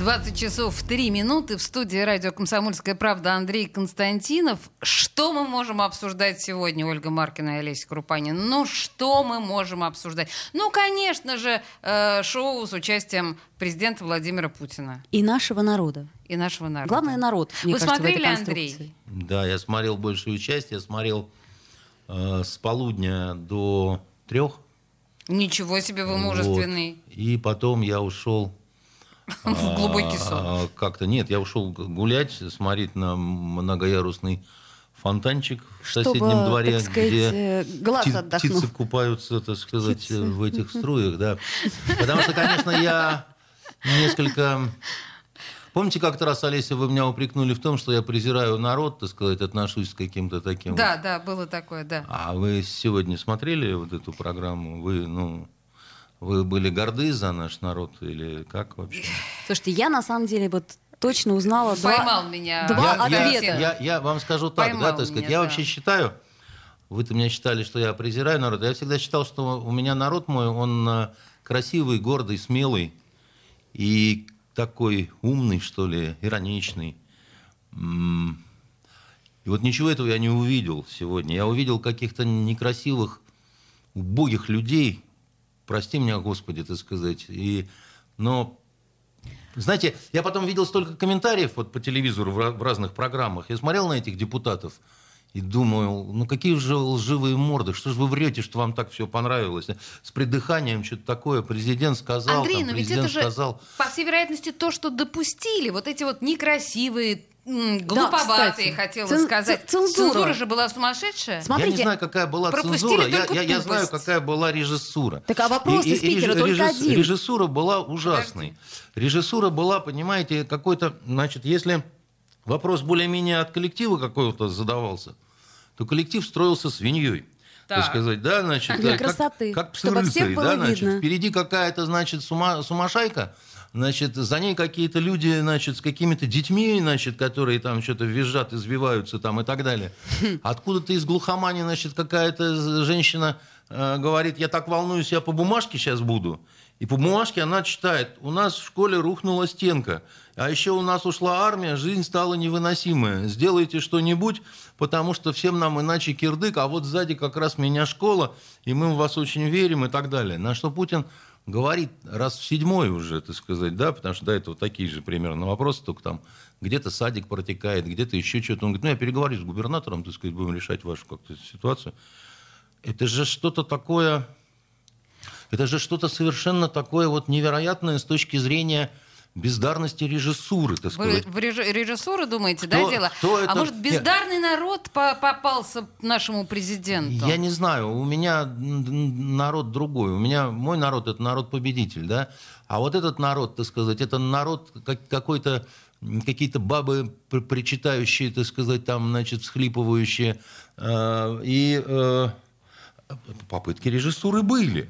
20 часов 3 минуты в студии радио «Комсомольская правда» Андрей Константинов. Что мы можем обсуждать сегодня, Ольга Маркина и Олеся Крупанин? Ну, что мы можем обсуждать? Ну, конечно же, э, шоу с участием президента Владимира Путина. И нашего народа. И нашего народа. Главное, народ, мне Вы кажется, в этой смотрели. Андрей? Да, я смотрел большую часть. Я смотрел э, с полудня до трех. Ничего себе вы мужественный. Вот. И потом я ушел В глубокий сон. а, как-то нет, я ушел гулять, смотреть на многоярусный фонтанчик в Чтобы, соседнем дворе, так сказать, где э, глаз пти- птицы купаются, так сказать, Птицы. в этих струях, да. Потому что, конечно, я несколько... Помните, как-то раз, Олеся, вы меня упрекнули в том, что я презираю народ, так сказать, отношусь к каким-то таким... Да, да, было такое, да. А вы сегодня смотрели вот эту программу? Вы, ну, вы были горды за наш народ или как вообще? Слушайте, я на самом деле вот точно узнала два- Поймал меня. два я, я- ответа. Я, я вам скажу так, Поймал да, так сказать, меня, я да. вообще считаю, вы-то меня считали, что я презираю народ, я всегда считал, что у меня народ мой, он э, красивый, гордый, смелый и такой умный, что ли, ироничный. И вот ничего этого я не увидел сегодня. Я увидел каких-то некрасивых, убогих людей, прости меня, Господи, так сказать. И, но знаете, я потом видел столько комментариев вот по телевизору в разных программах. Я смотрел на этих депутатов и думаю, ну какие же лживые морды, что же вы врете, что вам так все понравилось. С придыханием что-то такое президент сказал, Андрей, там, но ведь президент это же, сказал. по всей вероятности, то, что допустили. Вот эти вот некрасивые, Да, глуповатые, кстати. хотела Цен- сказать. ц- цензура. же была сумасшедшая. Смотрите, я не знаю, какая была цензура, я, я- я знаю, какая была режиссура. Так а вопрос из Питера только режисс- один. Режиссура была ужасной. Режиссура была, понимаете, какой-то, значит, если вопрос более-менее от коллектива какого-то задавался, то коллектив строился свиньей. Так, Так. сказать, да, значит, Для да, как- красоты, как, псы чтобы всех рыцари, было да, значит, видно. впереди какая-то, значит, сума, сумасшайка, значит, за ней какие-то люди, значит, с какими-то детьми, значит, которые там что-то визжат, извиваются там и так далее. Откуда-то из глухомани, значит, какая-то женщина э, говорит, я так волнуюсь, я по бумажке сейчас буду. И по бумажке она читает, у нас в школе рухнула стенка, а еще у нас ушла армия, жизнь стала невыносимая. Сделайте что-нибудь, потому что всем нам иначе кирдык, а вот сзади как раз меня школа, и мы в вас очень верим и так далее. На что Путин говорит раз в седьмой уже, так сказать, да, потому что до этого такие же примерно вопросы, только там где-то садик протекает, где-то еще что-то. Он говорит, ну я переговорю с губернатором, так сказать, будем решать вашу как-то ситуацию. Это же что-то такое, это же что-то совершенно такое вот невероятное с точки зрения бездарности режиссуры, так Вы сказать. в реж- режиссуру думаете, Кто- да, дело? кто А это- может, Нет. бездарный народ по- попался нашему президенту? Я не знаю, у меня народ другой. У меня мой народ это народ-победитель, да. А вот этот народ, так сказать, это народ как- какой-то какие-то бабы пр- причитающие, так сказать, там, значит, всхлипывающие. Э, И э, попытки режиссуры были.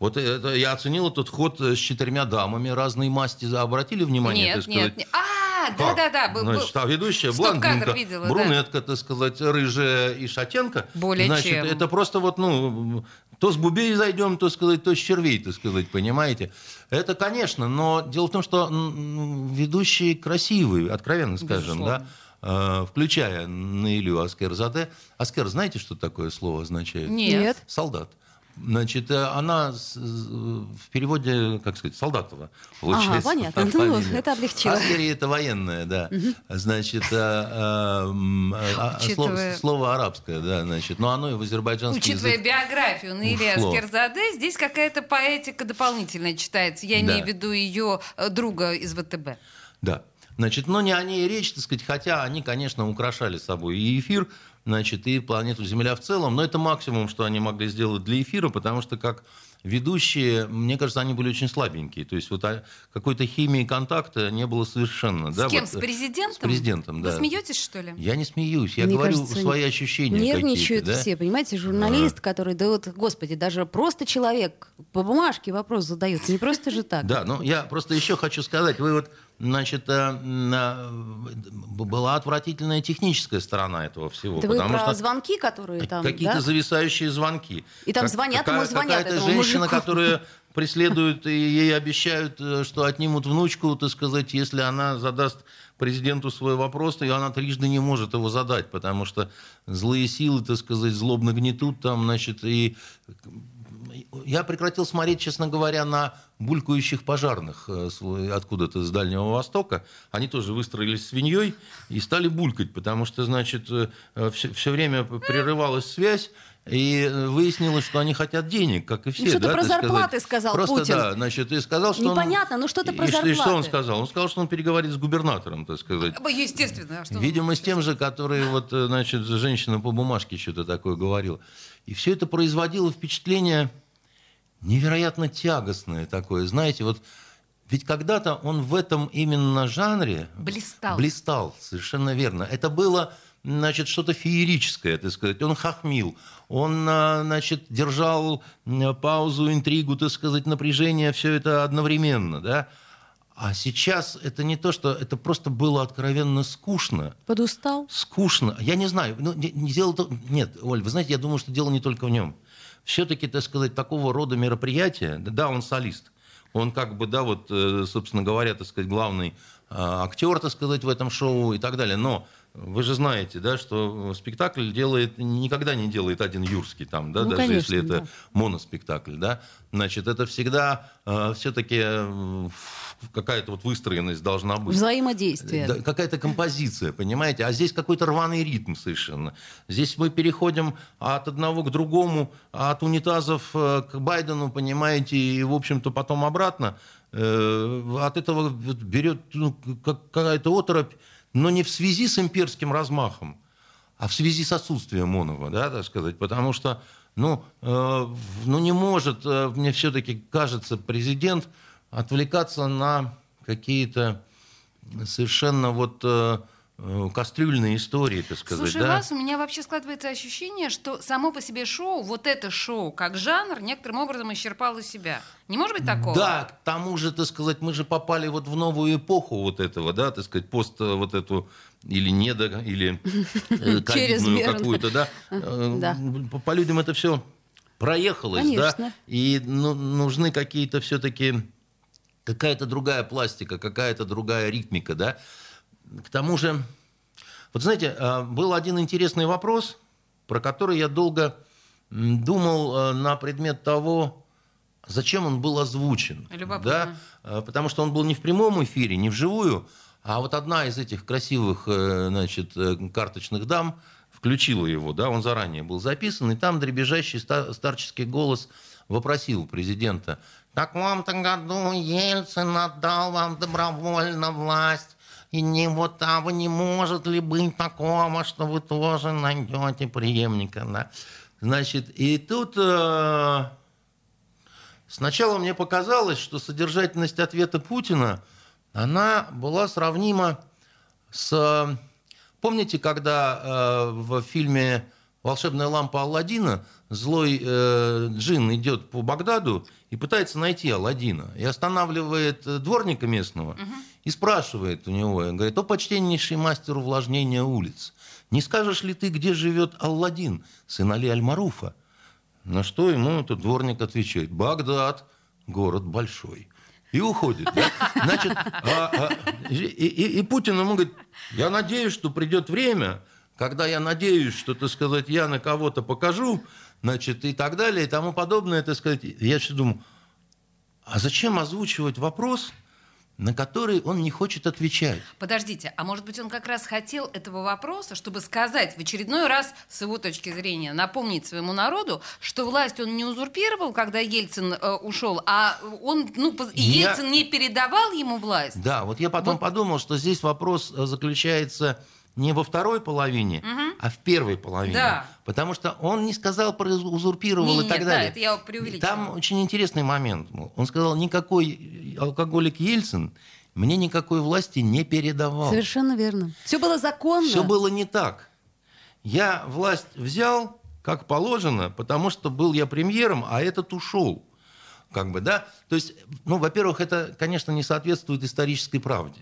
Вот это, я оценил этот ход э, с четырьмя дамами разной масти. Обратили внимание, Нет, так сказать? нет, нет. А, Как? да-да-да. был- был- Значит, а ведущая блондинка, видела, да. брюнетка, так сказать, рыжая и шатенка. Более Значит, чем. это просто вот, ну, то с бубей зайдем, то сказать, то с червей, так сказать, понимаете? Это, конечно, но дело в том, что ведущие красивые, откровенно скажем, да, э, включая Наилю Аскерзаде. Аскер, знаете, что такое слово означает? Нет. Солдат. Значит, э, она с- в переводе, как сказать, солдатова, получается. Ага, понятно. Ну, это облегчило. Аскери это военное, да. Значит, э, э, м, а- а слово, Учитывая- слово арабское, да, значит, но оно и в азербайджанском Учитывая биографию Наили ушло. Аскерзаде, здесь какая-то поэтика дополнительная читается. Я Да. имею в виду ее э, друга из ВТБ. Да. Значит, но не о ней речь, так сказать, хотя они, конечно, украшали собой и эфир, значит, и планету Земля в целом, но это максимум, что они могли сделать для эфира, потому что, как ведущие, мне кажется, они были очень слабенькие. То есть вот а, какой-то химии контакта не было совершенно. С да, кем? вот, с президентом? С президентом, да. Вы смеетесь, что ли? Я не смеюсь, я Мне говорю кажется, свои ощущения Нервничают какие-то, да? все, понимаете, журналист, который, да вот, господи, даже просто человек по бумажке вопрос задает, не просто же так. Да, ну я просто еще хочу сказать, вы вот, значит, э, э, была отвратительная техническая сторона этого всего. Вы потому про что звонки, которые там, какие-то да? зависающие звонки. И там Как- звонят, какая- ему звонят, Какая-то женщина, мужику. которая преследует и ей обещают, э, что отнимут внучку, так сказать, если она задаст президенту свой вопрос, и она трижды не может его задать, потому что злые силы, так сказать, злобно гнетут там, значит, и я прекратил смотреть, честно говоря, на булькающих пожарных э, свой- откуда-то с Дальнего Востока. Они тоже выстроились свиньей и стали булькать, потому что, значит, все, время прерывалась связь, и э, выяснилось, что они хотят денег, как и все. Ну, что-то да, про так сказать. зарплаты сказал Просто, Путин. да, значит, и сказал, что Непонятно, он... ну что-то про и, что- и что он зарплаты. сказал? Он сказал, что он переговорит с губернатором, так сказать. Естественно. а что Видимо, с тем же, который вот, э, значит, женщина по бумажке что-то такое говорила. И все это производило впечатление невероятно тягостное такое. Знаете, вот ведь когда-то он в этом именно жанре Блистал. Блистал, совершенно верно. Это было, значит, что-то феерическое, так сказать. Он хохмил, он, а, значит, держал паузу, интригу, так сказать, напряжение, все это одновременно, да. А сейчас это не то, что это просто было откровенно скучно. Подустал? Скучно. Я не знаю. Ну, не, не дело то... Нет, Оль, вы знаете, я думаю, что дело не только в нем. Все-таки, так сказать, такого рода мероприятия, да, он солист. Он как бы, да, вот, э, собственно говоря, так сказать, главный э, актер, так сказать, в этом шоу и так далее. Но вы же знаете, да, что спектакль делает, никогда не делает один Юрский там, да, Ну, даже конечно, если это да. моноспектакль, да. Значит, это всегда все-таки какая-то вот выстроенность должна быть. Взаимодействие. Да, какая-то композиция, понимаете? А здесь какой-то рваный ритм совершенно. Здесь мы переходим от одного к другому, от унитазов э, к Байдену, понимаете, и, в общем-то, потом обратно. Э, От этого берет ну, как- какая-то оторопь, но не в связи с имперским размахом, а в связи с отсутствием Монова, да, так сказать, потому что, ну, э, ну не может, э, мне все-таки кажется, президент отвлекаться на какие-то совершенно вот э, э, кастрюльные истории, так сказать, Слушай, да. вас, у меня вообще складывается ощущение, что само по себе шоу, вот это шоу, как жанр, некоторым образом исчерпало себя. Не может быть такого? Да, к тому же, так сказать, мы же попали вот в новую эпоху вот этого, да, так сказать, пост э, вот эту или недо, или ковидную какую-то, да. Да. По, людям это все проехалось, да, и ну, нужны какие-то все-таки какая-то другая пластика, какая-то другая ритмика, да. К тому же, вот знаете, э, был один интересный вопрос, про который я долго думал э, на предмет того, зачем он был озвучен. Любопытно. Да? Потому что он был не в прямом эфире, не вживую, а вот одна из этих красивых э, значит, э, карточных дам включила его, да, он заранее был записан, и там дребезжащий ста- старческий голос вопросил президента, так в том-то году Ельцин отдал вам добровольно власть, и не вот там не может ли быть такого, что вы тоже найдете преемника, да? Значит, и тут э, Сначала мне показалось, что содержательность ответа Путина, она была сравнима с... Помните, когда э, в фильме «Волшебная лампа Алладина» злой э, джин идет по Багдаду и пытается найти Алладина, и останавливает э, дворника местного и спрашивает у него, говорит, «О, почтеннейший мастер увлажнения улиц, не скажешь ли ты, где живет Алладин, сын Али Аль-Маруфа?» На что ему этот дворник отвечает, Багдад, город большой. И уходит. да? Значит, а- а, и, и- и Путин ему говорит, я надеюсь, что придет время, когда я надеюсь, что, так сказать, я на кого-то покажу, значит, и так далее, и тому подобное, так сказать. Я все думаю, а зачем озвучивать вопрос, на который он не хочет отвечать? Подождите, а может быть он как раз хотел этого вопроса, чтобы сказать в очередной раз, с его точки зрения, напомнить своему народу, что власть он не узурпировал, когда Ельцин э, ушел, а он, ну, Я- Ельцин не передавал ему власть. Да, вот я потом Вот. подумал, что здесь вопрос э, заключается не во второй половине, а в первой половине. Да. Потому что он не сказал про узурпировал Не, и так нет, да, далее. это я преувеличиваю. Там очень интересный момент. был. Он сказал, никакой алкоголик Ельцин мне никакой власти не передавал. Совершенно верно. Все было законно. Все было не так. Я власть взял, как положено, потому что был я премьером, а этот ушел. Как бы, да? То есть, ну, во-первых, это, конечно, не соответствует исторической правде.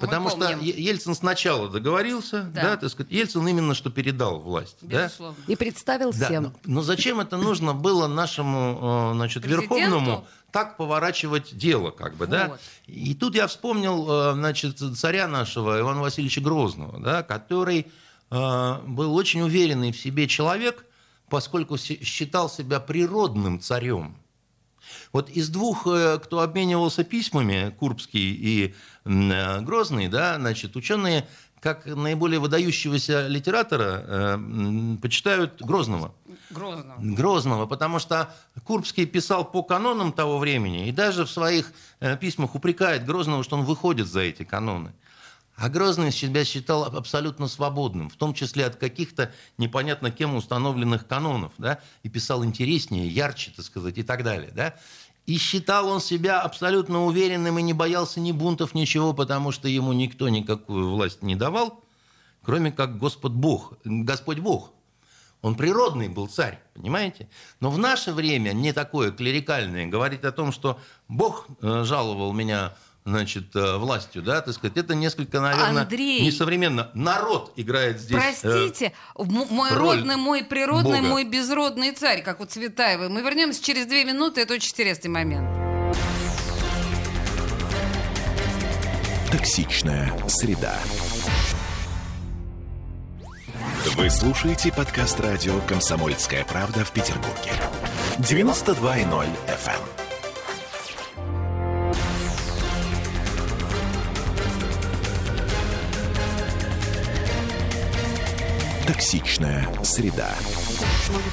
Потому что Ельцин сначала договорился, Да. да, так сказать, Ельцин именно что передал власть. да? Безусловно. И представил Да, всем. но, но зачем это нужно было нашему, э, значит, Президенту? Верховному так поворачивать дело, как бы, да? Вот. И тут я вспомнил, э, значит, царя нашего Ивана Васильевича Грозного, да, который э, был очень уверенный в себе человек, поскольку считал себя природным царем. Вот из двух, э, кто обменивался письмами, Курбский и э, Грозный, да, значит, ученые как наиболее выдающегося литератора э, почитают Грозного. Грозно. Грозного, потому что Курбский писал по канонам того времени и даже в своих э, письмах упрекает Грозного, что он выходит за эти каноны. А Грозный себя считал абсолютно свободным, в том числе от каких-то непонятно кем установленных канонов, да, и писал интереснее, ярче, так сказать, и так далее, да. И считал он себя абсолютно уверенным и не боялся ни бунтов, ничего, потому что ему никто никакую власть не давал, кроме как Господь Бог, Господь Бог. Он природный был царь, понимаете? Но в наше время не такое клерикальное говорить о том, что Бог э, жаловал меня значит, э, властью, да, так сказать, это несколько, наверное, Андрей. несовременно. Народ играет здесь. э, Простите, м- мой роль родный, мой природный, Бога. мой безродный царь, как у Цветаевой. Мы вернемся через две минуты, это очень интересный момент. Токсичная среда. Вы слушаете подкаст радио «Комсомольская правда» в Петербурге. 92.0 FM. Токсичная среда.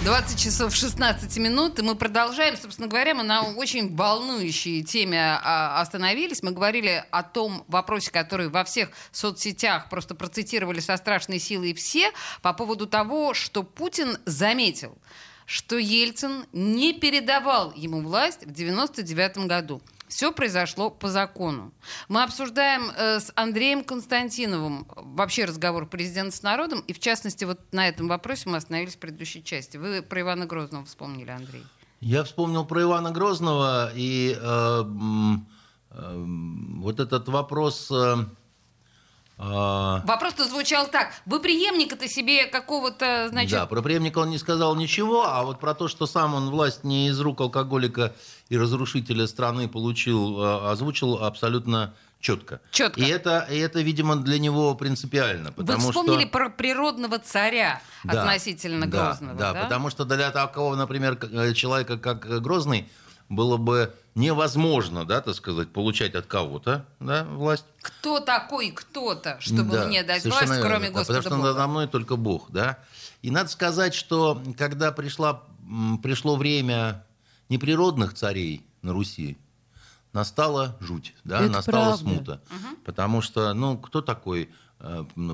20 часов 16 минут, и мы продолжаем. Собственно говоря, мы на очень волнующей теме а, остановились. Мы говорили о том вопросе, который во всех соцсетях просто процитировали со страшной силой все, по поводу того, что Путин заметил, что Ельцин не передавал ему власть в 99 году. Все произошло по закону. Мы обсуждаем э, с Андреем Константиновым вообще разговор президента с народом, и в частности вот на этом вопросе мы остановились в предыдущей части. Вы про Ивана Грозного вспомнили, Андрей. Я вспомнил про Ивана Грозного, и э, э, вот этот вопрос... э, э, Вопрос-то звучал так. Вы преемника-то себе какого-то, значит... Да, про преемника он не сказал ничего, а вот про то, что сам он власть не из рук алкоголика и разрушителя страны получил, э, озвучил абсолютно четко. Чётко. И это, и это, видимо, для него принципиально. Вы Потому вспомнили что... про природного царя Да, относительно да, Грозного, да, да? потому что для такого, например, э, человека, как э, Грозный, было бы невозможно, да, так сказать, получать от кого-то да, власть. Кто такой кто-то, чтобы Да, мне дать власть, верно, кроме да, Господа Потому что Бога? надо мной только Бог, да. И надо сказать, что когда пришла, пришло время неприродных царей на Руси, настала жуть, да, Это настала правда. смута. Потому что, ну, кто такой,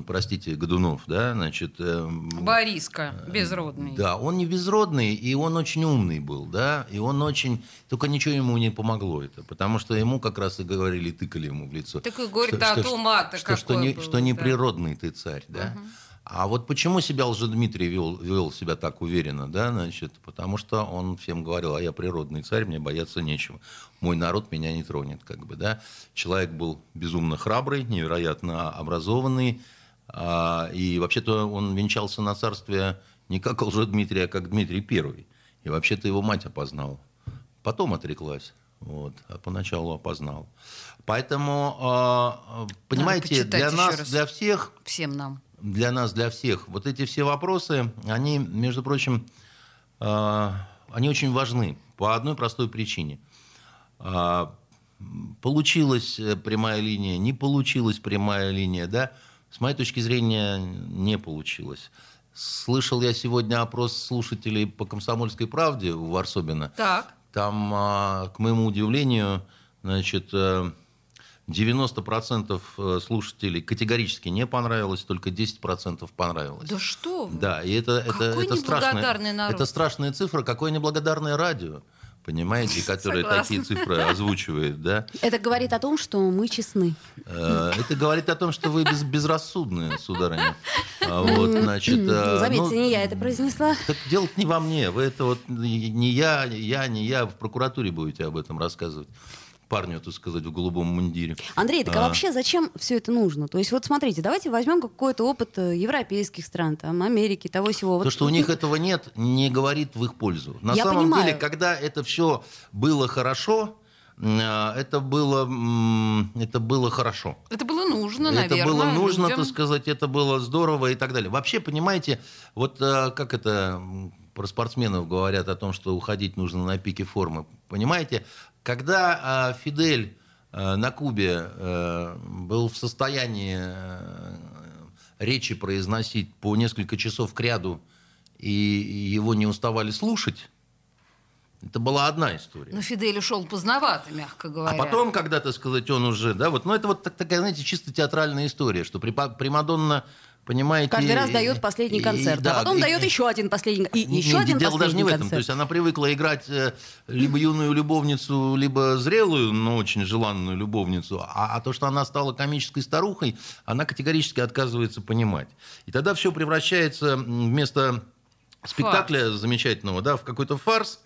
простите, Годунов, да, значит... э, Бориска, безродный. да, он не безродный, и он очень умный был, да, и он очень... Только ничего ему не помогло это, потому что ему как раз и говорили, тыкали ему в лицо. Так и говорит, Что- а что- что, не, было, что да. неприродный ты царь, да. А вот почему себя Лжедмитрий вел, вел себя так уверенно, да, значит, потому что он всем говорил, а я природный царь, мне бояться нечего. Мой народ меня не тронет, как бы, да. Человек был безумно храбрый, невероятно образованный, а, и вообще-то он венчался на царствие не как Лжедмитрий, а как Дмитрий Первый. И вообще-то его мать опознала. Потом отреклась. Вот, а поначалу опознал. Поэтому, а, понимаете, для нас, для всех Всем нам. Для нас, для всех. Вот эти все вопросы, они, между прочим, э, они очень важны по одной простой причине. А, Получилась э, прямая линия, не получилась прямая линия, да? С моей точки зрения, не получилось. Слышал я сегодня опрос слушателей по «Комсомольской правде» у Варсобина. Так. Там, а, к моему удивлению, значит, э, 90% э, слушателей категорически не понравилось, только 10% понравилось. Да что вы? Да, и это, это, Какой это, неблагодарный страшная, народ. это страшная цифра, какое неблагодарное радио, понимаете, которое Согласна. такие цифры озвучивает, да. Это говорит о том, что мы честны. Э, Это говорит о том, что вы без, безрассудные, сударыня. А Вот, значит, э, Заметьте, ну, не я это произнесла. Так дело не во мне. Вы это вот не я, я, не я в прокуратуре будете об этом рассказывать. Парню, так сказать, в голубом мундире. Андрей, так а А. вообще зачем все это нужно? То есть вот смотрите, давайте возьмем какой-то опыт э, европейских стран, там, Америки, того всего. То, Вот что у них этого нет, не говорит в их пользу. На Я самом понимаю. деле, когда это все было хорошо, а, это было, это было хорошо. Это было нужно, это наверное. было нужно, людям. так сказать, это было здорово и так далее. Вообще, понимаете, вот э, как это про спортсменов говорят о том, что уходить нужно на пике формы. Понимаете, когда э, Фидель э, на Кубе э, был в состоянии речи произносить по несколько часов к ряду, и его не уставали слушать, это была одна история. Но Фидель ушел поздновато, мягко А говоря. потом, когда, так сказать, он уже, да, вот, ну это вот так- такая, знаете, чисто театральная история, что Примадонна, понимаете... Каждый раз дает последний и- концерт, да, а потом и- дает еще один последний, и не- еще не, один дело даже не в этом. концерт. То есть она привыкла играть э, либо юную любовницу, либо зрелую, но очень желанную любовницу. А, а то, что она стала комической старухой, она категорически отказывается понимать. И тогда все превращается вместо спектакля замечательного, да, в какой-то фарс.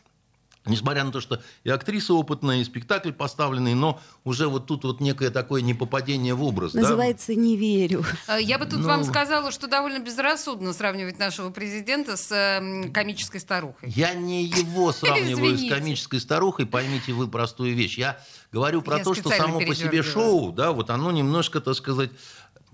Несмотря на то, что и актриса опытная, и спектакль поставленный, но уже вот тут вот некое такое непопадение в образ. да. Называется «Не верю». Э, Я бы тут Ну. вам сказала, что довольно безрассудно сравнивать нашего президента с э, комической старухой. Я не его сравниваю с комической старухой, поймите вы простую вещь. Я говорю про Я то, что само по себе шоу, да, вот оно немножко, так сказать...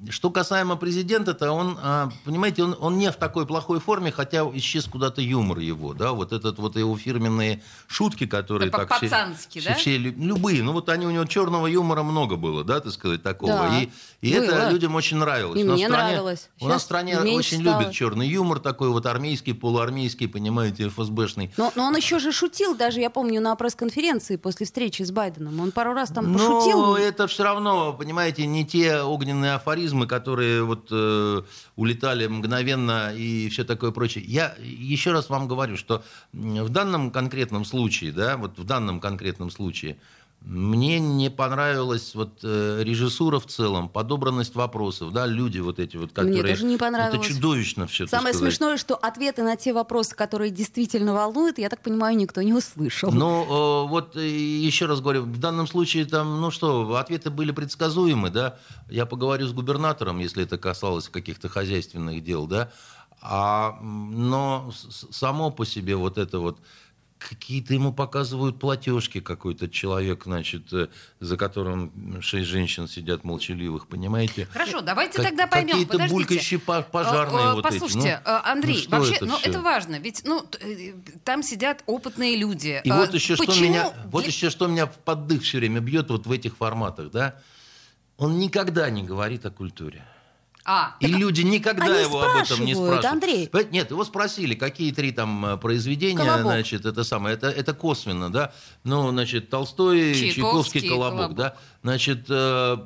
Что касаемо президента-то, он, а, понимаете, он, он не в такой плохой форме, хотя исчез куда-то юмор его, да, вот этот вот его фирменные шутки, которые так все, да? все лю- любые, ну вот они у него черного юмора много было, да, так сказать, такого, Да, и, и было. это людям очень нравилось. И У нас мне стране- нравилось. У нас в стране очень стало. любят черный юмор такой вот армейский, полуармейский, понимаете, ФСБшный. Но, но он еще же шутил, даже я помню на пресс-конференции после встречи с Байденом. Он пару раз там Но пошутил. это все равно, понимаете, не те огненные афоризмы, которые вот э, улетали мгновенно и все такое прочее. Я еще раз вам говорю, что в данном конкретном случае, да, вот в данном конкретном случае, мне не понравилась вот э, режиссура в целом, подобранность вопросов, да, люди вот эти вот, которые... тоже не понравилось. Это чудовищно все. Самое смешное, что ответы на те вопросы, которые действительно волнуют, я так понимаю, никто не услышал. Ну, э, вот э, еще раз говорю, в данном случае там, ну что, ответы были предсказуемы, да. Я поговорю с губернатором, если это касалось каких-то хозяйственных дел, да. А, но само по себе вот это вот какие-то ему показывают платежки какой-то человек, значит, э, за которым шесть женщин сидят молчаливых, понимаете? Хорошо, давайте Как- тогда поймем. Какие-то Подождите. булькающие по- пожарные Э, э, вот Послушайте, эти. Ну, э, Андрей, ну вообще, это ну это важно, ведь ну э, там сидят опытные люди. И Э, вот еще что меня, вот для- еще что меня в поддых все время бьет вот в этих форматах, да? Он никогда не говорит о культуре. А, И люди никогда они его об этом не спрашивают. Андрей. Нет, его спросили, какие три там э, произведения, «Колобок». значит, это самое, это, это косвенно, да. Ну, значит, Толстой, Чайковский, Чайковский, колобок, «Колобок». да. Значит, э,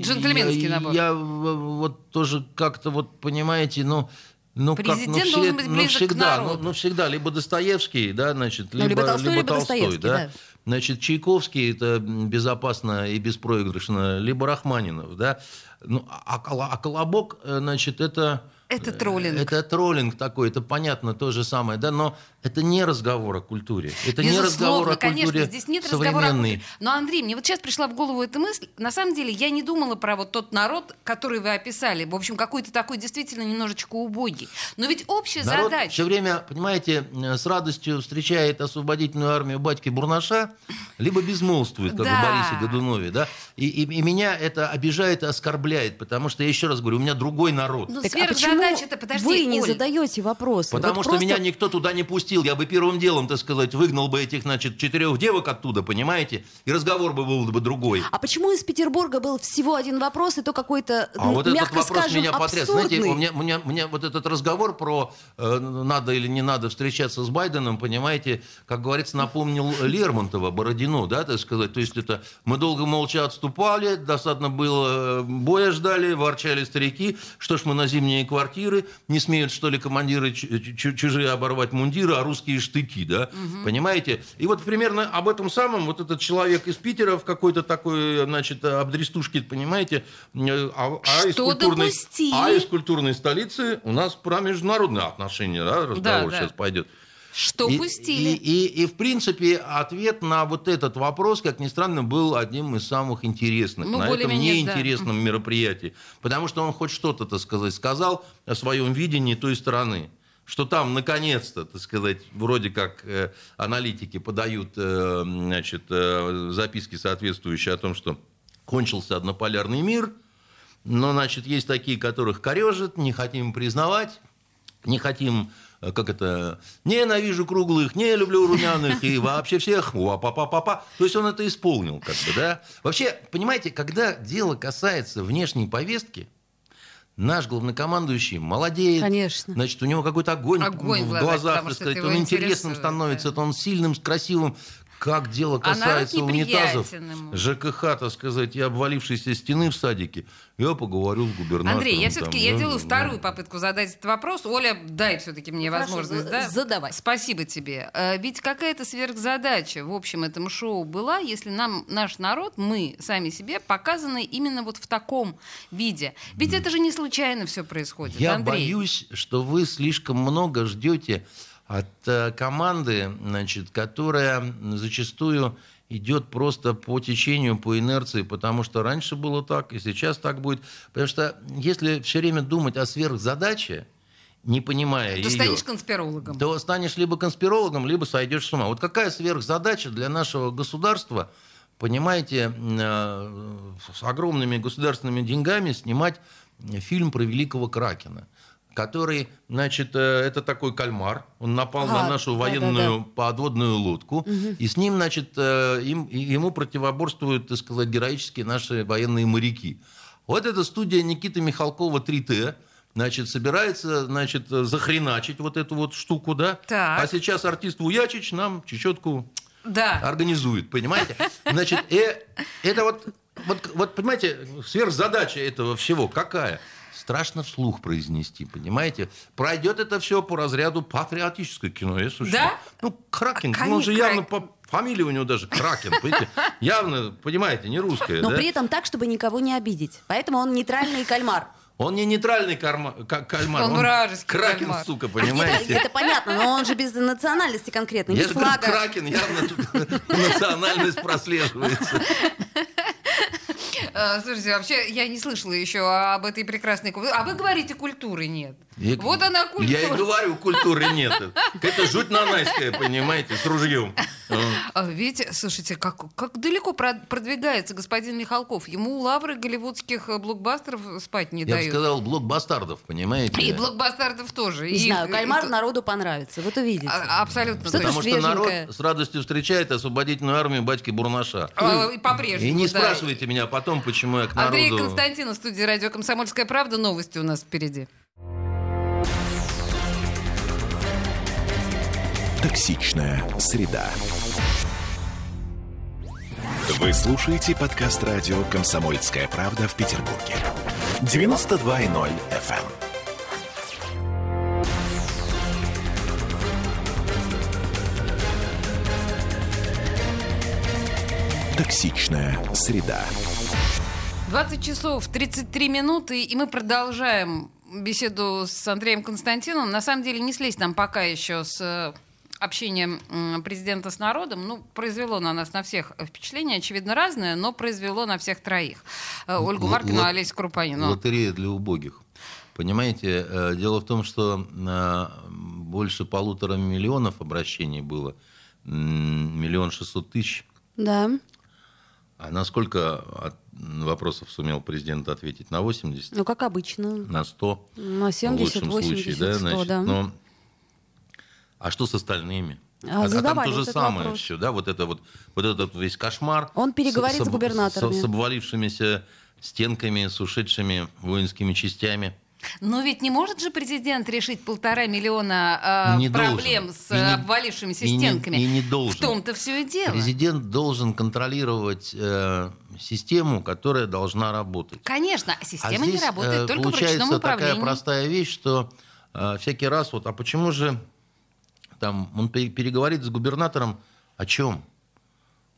Джентльменский я, набор. Я вот тоже как-то вот понимаете, ну. Ну, как, ну, Президент все- должен быть ну, близок к всегда, ну, народу. ну, всегда, либо Достоевский, да, значит, Ну, либо Толстой, либо Достоевский, да. да. Значит, Чайковский это безопасно и беспроигрышно, либо Рахманинов, да. Ну, а, Кола- а Колобок, э, значит, это... Это э, троллинг. Это троллинг такой, это понятно, то же самое, да, но это не разговор о культуре. Это не разговор Безусловно, о культуре конечно, здесь нет о современной. культуре. Но, Андрей, мне вот сейчас пришла в голову эта мысль. На самом деле, я не думала про вот тот народ, который вы описали. В общем, какой-то такой действительно немножечко убогий. Но ведь общая Народ задача... все время, понимаете, э, с радостью встречает освободительную армию батьки Бурнаша, либо безмолвствует, как Да. в Борисе Годунове, да. И, и- и меня это обижает и оскорбляет, потому что, я еще раз говорю, у меня другой народ. Ну, Так а почему подожди, вы не Оль. задаете вопросы? Потому Вот что просто- меня никто туда не пустил. Я бы первым делом, так сказать, выгнал бы этих, значит, четырех девок оттуда, понимаете? И разговор бы был бы другой. А почему из Петербурга был всего один вопрос, и то какой-то, А м, вот этот мягко вопрос скажем, меня потряс. абсурдный? Знаете, у меня, у, меня, у меня вот этот разговор про э, надо или не надо встречаться с Байденом, понимаете, как говорится, напомнил Лермонтова, Бородину, да, так сказать. То есть это мы долго молча отступали, достаточно было э, боя ждали, ворчали старики, что ж мы на зимние квартиры, не смеют, что ли, командиры чу- чужие оборвать мундиры, а русские штыки, да, понимаете? И вот примерно об этом самом вот этот человек из Питера в какой-то такой, значит, обдрестушке, понимаете, э, а, а из культурной, допустили? а из культурной столицы у нас про международные отношения, да, разговор да. сейчас пойдет. Что И- пустили? И, и, и, в принципе, ответ на вот этот вопрос, как ни странно, был одним из самых интересных Ну, на этом более-менее, да. неинтересном мероприятии. Потому что он хоть что-то, так сказать, сказал о своем видении той стороны. Что там, наконец-то, так сказать, вроде как э, аналитики подают э, значит, э, записки соответствующие о том, что кончился однополярный мир, но, значит, есть такие, которых корежит, не хотим признавать, не хотим, э, как это, ненавижу круглых, не люблю румяных и вообще всех, па-па-па-па. То есть он это исполнил, как бы, да. Вообще, понимаете, когда дело касается внешней повестки, наш главнокомандующий молодеет. Конечно. Значит, у него какой-то огонь, Огонь в глазах, так сказать, он интересным становится, да. он сильным, красивым. Как дело А касается унитазов, неприятен ему. ЖКХ, так сказать, и обвалившейся стены в садике, я поговорю с губернатором. Андрей, я все-таки да, я делаю да. вторую попытку задать этот вопрос. Оля, дай все-таки мне Хорошо, возможность, за- да? задавай. Спасибо тебе. Э, Ведь какая-то сверхзадача в общем этом шоу была, если нам наш народ, мы сами себе показаны именно вот в таком виде. Ведь это же не случайно все происходит, Я Андрей. боюсь, что вы слишком много ждете от э, команды, значит, которая зачастую идет просто по течению, по инерции, потому что раньше было так, и сейчас так будет. Потому что если все время думать о сверхзадаче, не понимая Ты ее, станешь конспирологом. то станешь либо конспирологом, либо сойдешь с ума. Вот какая сверхзадача для нашего государства, понимаете, э, с огромными государственными деньгами снимать фильм про великого Кракена, который, значит, э, это такой кальмар, он напал Ага, на нашу военную подводную лодку, и с ним, значит, э, им, ему противоборствуют, так сказать, героические наши военные моряки. Вот эта студия Никиты Михалкова 3Т, значит, собирается, значит, захреначить вот эту вот штуку, да? Так. А сейчас артист Вуячич нам чечетку Да. организует, понимаете? Значит, э, это вот, вот, вот, понимаете, сверхзадача этого всего какая? Страшно вслух произнести, понимаете? Пройдет это все по разряду патриотическое кино. Я слушаю. Да? Ну, Кракен, А ну, он же явно Крак- по фамилии у него даже Кракен, понимаете? Явно, понимаете, не русская, Но да? при этом так, чтобы никого не обидеть. Поэтому он нейтральный кальмар. Он не нейтральный карма- ка- кальмар, Он вражеский кракен, кальмар. сука, Это, понимаете? это понятно, но он же без национальности конкретно, без говорю, флага. кракен, явно тут национальность прослеживается. Э, Слушайте, вообще я не слышала еще об этой прекрасной культуре. А вы говорите, культуры нет. Я- Вот она культура. Я и говорю, культуры нет. Это жуть нанайская, понимаете, с ружьем. А Ведь, слушайте, как, как далеко про- продвигается господин Михалков. Ему лавры голливудских э, блокбастеров спать не Я бы дают. сказал, блокбастардов, понимаете? И блокбастеров тоже. Не И- знаю, и- кальмар и- народу понравится. Вот увидите. А- Абсолютно Что-то точно. Потому что народ с радостью встречает освободительную армию батьки Бурнаша. А, И по-прежнему. И не да. спрашивайте меня потом, почему я к Андрей народу... Константинов, студия радио «Комсомольская правда». Новости у нас впереди. Токсичная среда. Вы слушаете подкаст радио «Комсомольская правда» в Петербурге. 92.0 FM. Токсичная среда. 20 часов 33 минуты, и мы продолжаем беседу с Андреем Константиновым. На самом деле не слезть нам пока еще с общением м, президента с народом. Ну, произвело на нас на всех впечатление, очевидно, разное, но произвело на всех троих. Э, Ольгу Л- Маркину, лот- Олесю Крупанину. Лотерея для убогих. Понимаете, э, дело в том, что э, больше полутора миллионов обращений было, миллион шестьсот тысяч. Да. А на сколько от- вопросов сумел президент ответить? На 80? Ну, как обычно. На 100? На в 70, лучшем 80, случае, да, 100, значит, да. но- а что с остальными? А там задавали то же самое вопрос. все, да, вот это вот, вот этот весь кошмар. Он переговорит с об- губернаторами. С, с обвалившимися стенками, с ушедшими воинскими частями. Но ведь не может же президент решить полтора миллиона э, Не проблем должен. с И не- обвалившимися и не- стенками. и не должен. В том-то все и дело. Президент должен контролировать э, систему, которая должна работать. Конечно, а А система не здесь, работает э, только в получается ручном такая управлении. простая вещь, что э, всякий раз вот, а почему же там он пе- переговорит с губернатором о чем?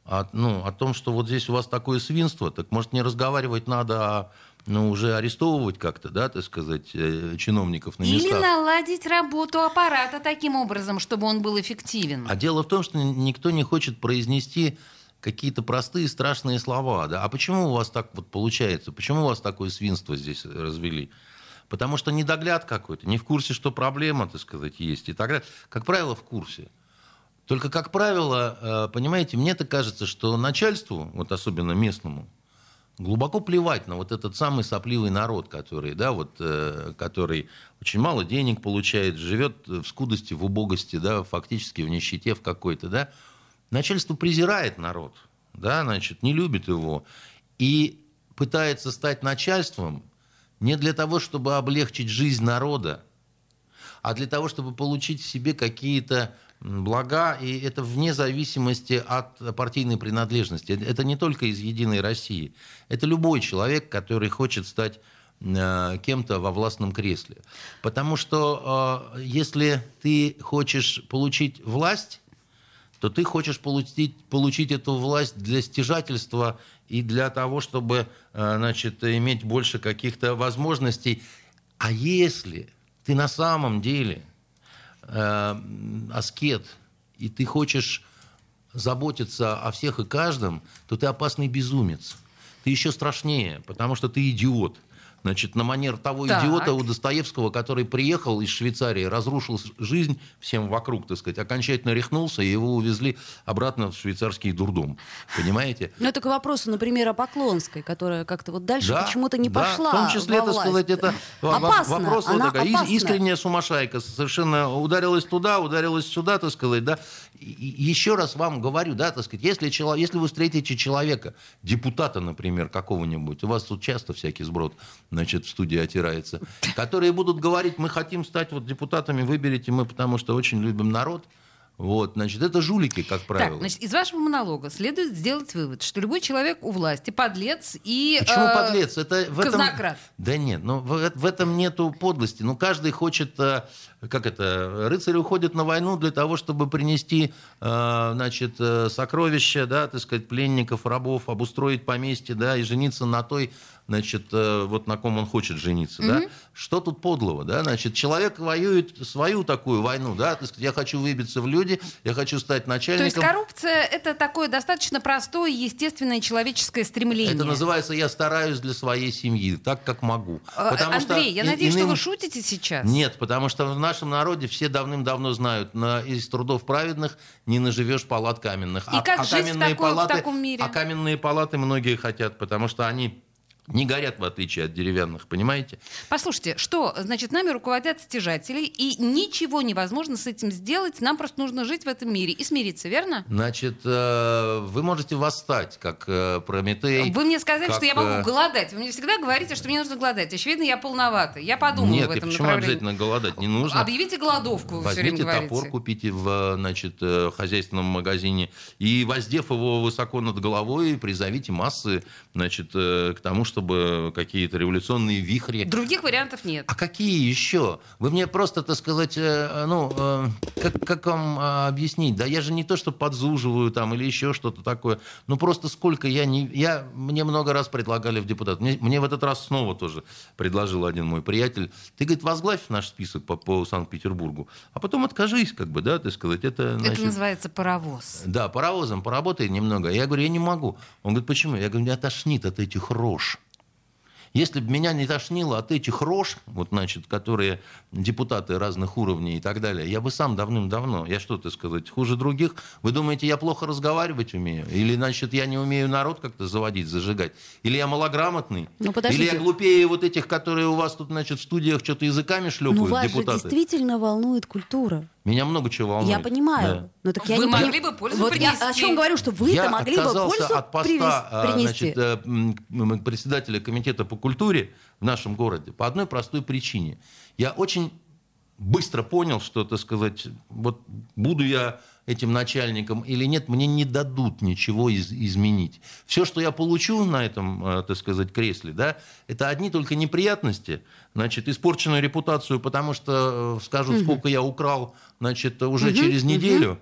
О, ну, о том, что вот здесь у вас такое свинство, так может не разговаривать надо, а ну, уже арестовывать как-то, да, так сказать, э, чиновников на Или местах. наладить работу аппарата таким образом, чтобы он был эффективен. А дело в том, что никто не хочет произнести какие-то простые страшные слова. Да? А почему у вас так вот получается? Почему у вас такое свинство здесь развели? Потому что недогляд какой-то, не в курсе, что проблема, так сказать, есть. И так далее. Как правило, в курсе. Только, как правило, э, понимаете, мне так кажется, что начальству, вот особенно местному, глубоко плевать на вот этот самый сопливый народ, который, да, вот, э, который очень мало денег получает, живет в скудости, в убогости, да, фактически в нищете в какой-то, да. Начальство презирает народ, да, значит, не любит его и пытается стать начальством не для того, чтобы облегчить жизнь народа, а для того, чтобы получить себе какие-то блага, и это вне зависимости от партийной принадлежности. Это не только из «Единой России». Это любой человек, который хочет стать э, кем-то во властном кресле. Потому что э, если ты хочешь получить власть, то ты хочешь получить, получить эту власть для стяжательства и для того, чтобы э, значит, иметь больше каких-то возможностей. А если ты на самом деле э, аскет, и ты хочешь заботиться о всех и каждом, то ты опасный безумец. Ты еще страшнее, потому что ты идиот. Значит, на манер того Так. идиота у Достоевского, который приехал из Швейцарии, разрушил жизнь всем вокруг, так сказать, окончательно рехнулся, и его увезли обратно в швейцарский дурдом. Понимаете? Ну, это к вопросу, например, о Поклонской, которая как-то вот дальше Да, почему-то не да, пошла В том числе, так сказать, это Опасно, вопрос вот она такая, ис- опасна. искренняя сумасшайка, совершенно ударилась туда, ударилась сюда, так сказать, да. И- еще раз вам говорю, да, так сказать, если, чело- если вы встретите человека, депутата, например, какого-нибудь, у вас тут часто всякий сброд, значит, в студии отирается, которые будут говорить, мы хотим стать вот депутатами, выберите мы, потому что очень любим народ, вот, значит, это жулики, как правило. Так, значит, из вашего монолога следует сделать вывод, что любой человек у власти подлец и... Почему э, подлец? Это в этом... Да нет, ну в, в этом нету подлости. Ну каждый хочет, э, как это, рыцари уходят на войну для того, чтобы принести, э, значит, э, сокровища, да, так сказать, пленников, рабов, обустроить поместье, да, и жениться на той, значит, э, вот на ком он хочет жениться, да. Что тут подлого, да? Значит, человек воюет свою такую войну, да, так сказать, я хочу выбиться в люди, я хочу стать То есть начальником. коррупция это такое достаточно простое, естественное человеческое стремление. Это называется «я стараюсь для своей семьи, так, как могу». Э, Потому что Андрей, я и- надеюсь, что вы шутите сейчас. Нет, потому что в нашем народе все давным-давно знают, на, из трудов праведных не наживешь палат каменных. И как жить в такой- в таком мире? А каменные палаты многие хотят, потому что они не горят, в отличие от деревянных, понимаете? Послушайте, что, значит, нами руководят стяжатели, и ничего невозможно с этим сделать, нам просто нужно жить в этом мире и смириться, верно? Значит, э, вы можете восстать, как э, Прометей. Вы мне сказали, как, что я могу э, голодать. Вы мне всегда говорите, что мне нужно голодать. Очевидно, я полновата. Я подумаю Нет, в и этом почему направлении. обязательно голодать? Не нужно. Объявите голодовку, вы все время Возьмите говорите. топор, купите в значит, хозяйственном магазине и, воздев его высоко над головой, призовите массы значит, к тому, чтобы какие-то революционные вихри... Других вариантов нет. А какие еще? Вы мне просто, так сказать, э, ну, э, как, как вам э, объяснить? Да я же не то, что подзуживаю там или еще что-то такое. Ну, просто сколько я не... Я, мне много раз предлагали в депутат. Мне, мне в этот раз снова тоже предложил один мой приятель. Ты, говорит, возглавь наш список по, по Санкт-Петербургу, а потом откажись, как бы, да, ты сказать. Это, значит, Это называется паровоз. да, паровозом поработай немного. Я говорю, я не могу. Он говорит, почему? Я говорю, меня тошнит от этих рож. Если бы меня не тошнило от этих рож, вот, значит, которые депутаты разных уровней и так далее, я бы сам давным-давно, я что-то сказать, хуже других. Вы думаете, я плохо разговаривать умею? Или, значит, я не умею народ как-то заводить, зажигать? Или я малограмотный? Ну, подождите. Или я глупее вот этих, которые у вас тут, значит, в студиях что-то языками шлепают, Ну, вас депутаты? же действительно волнует культура. Меня много чего волнует. Я понимаю. Да. Но так я Вы не могли поним- бы пользу Вот я принести. о чем говорю, что вы-то я могли бы пользу от поста а, принести. значит, э, председателя комитета по культуре в нашем городе по одной простой причине. Я очень быстро понял, что, так сказать, вот буду я этим начальником или нет, мне не дадут ничего из- изменить. Все, что я получу на этом, э, так сказать, кресле, да, это одни только неприятности, значит, испорченную репутацию, потому что э, скажут, сколько я украл, значит, уже через неделю.